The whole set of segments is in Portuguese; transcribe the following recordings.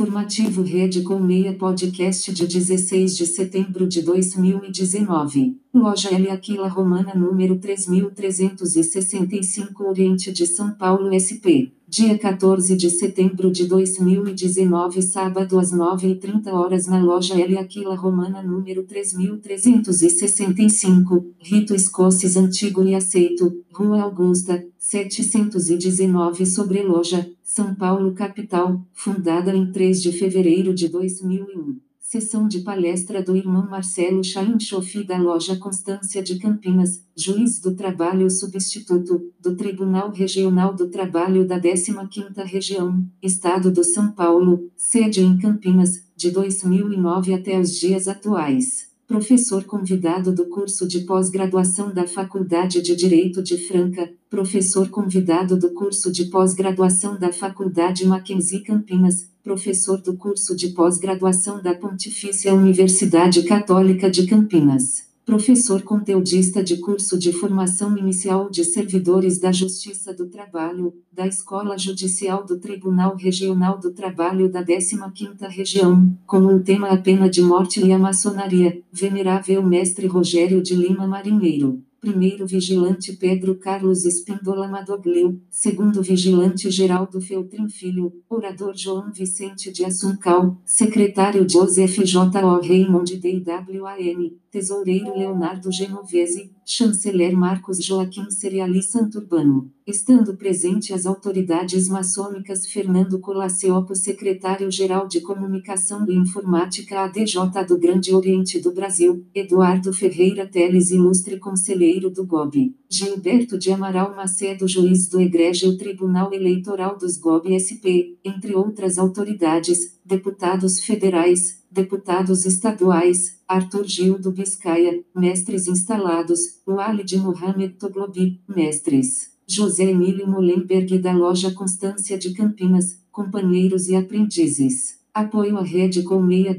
Informativo Rede Colmeia Podcast de 16 de setembro de 2019. Loja L Aquila Romana número 3365 Oriente de São Paulo SP. Dia 14 de setembro de 2019 Sábado às 9h30 horas na loja L Aquila Romana número 3365 Rito Escoces Antigo e Aceito, Rua Augusta, 719 sobre loja são Paulo capital, fundada em 3 de fevereiro de 2001. Sessão de palestra do irmão Marcelo Chaim Chofi da loja Constância de Campinas, juiz do trabalho substituto, do Tribunal Regional do Trabalho da 15ª Região, Estado do São Paulo, sede em Campinas, de 2009 até os dias atuais professor convidado do curso de pós-graduação da Faculdade de Direito de Franca, professor convidado do curso de pós-graduação da Faculdade Mackenzie Campinas, professor do curso de pós-graduação da Pontifícia Universidade Católica de Campinas professor conteudista de curso de formação inicial de servidores da Justiça do Trabalho, da Escola Judicial do Tribunal Regional do Trabalho da 15ª Região, com o tema A Pena de Morte e a Maçonaria, Venerável Mestre Rogério de Lima Marinheiro primeiro vigilante Pedro Carlos Espíndola Madoglio, segundo vigilante Geraldo Feltrin Filho, orador João Vicente de Assuncal, secretário Joseph J. O. Raymond D.W.A.N., tesoureiro Leonardo Genovese, chanceler Marcos Joaquim Seriali Santurbano, estando presente as autoridades maçônicas Fernando Colaciopo secretário-geral de Comunicação e Informática ADJ do Grande Oriente do Brasil, Eduardo Ferreira Teles ilustre conselheiro do GOB, Gilberto de Amaral Macedo juiz do Egrégio Tribunal Eleitoral dos GOB SP, entre outras autoridades, deputados federais, deputados estaduais, Arthur Gil do Biscaia, mestres instalados, Walid Mohamed Toglobi, mestres, José Emílio Molenberg da loja Constância de Campinas, companheiros e aprendizes. Apoio à rede com meia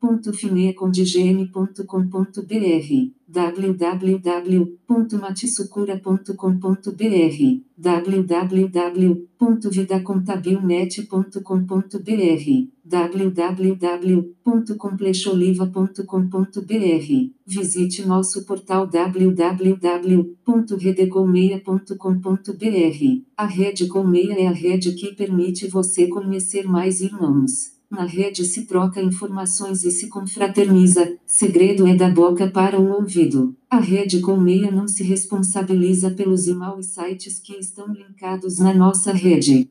www.finecondigene.com.br www.matsucura.com.br www.vidacontabilnet.com.br www.complexoliva.com.br Visite nosso portal www.redecolmeia.com.br A Rede Colmeia é a rede que permite você conhecer mais irmãos. Na rede se troca informações e se confraterniza, segredo é da boca para o ouvido. A rede Colmeia não se responsabiliza pelos e-mails sites que estão linkados na nossa rede.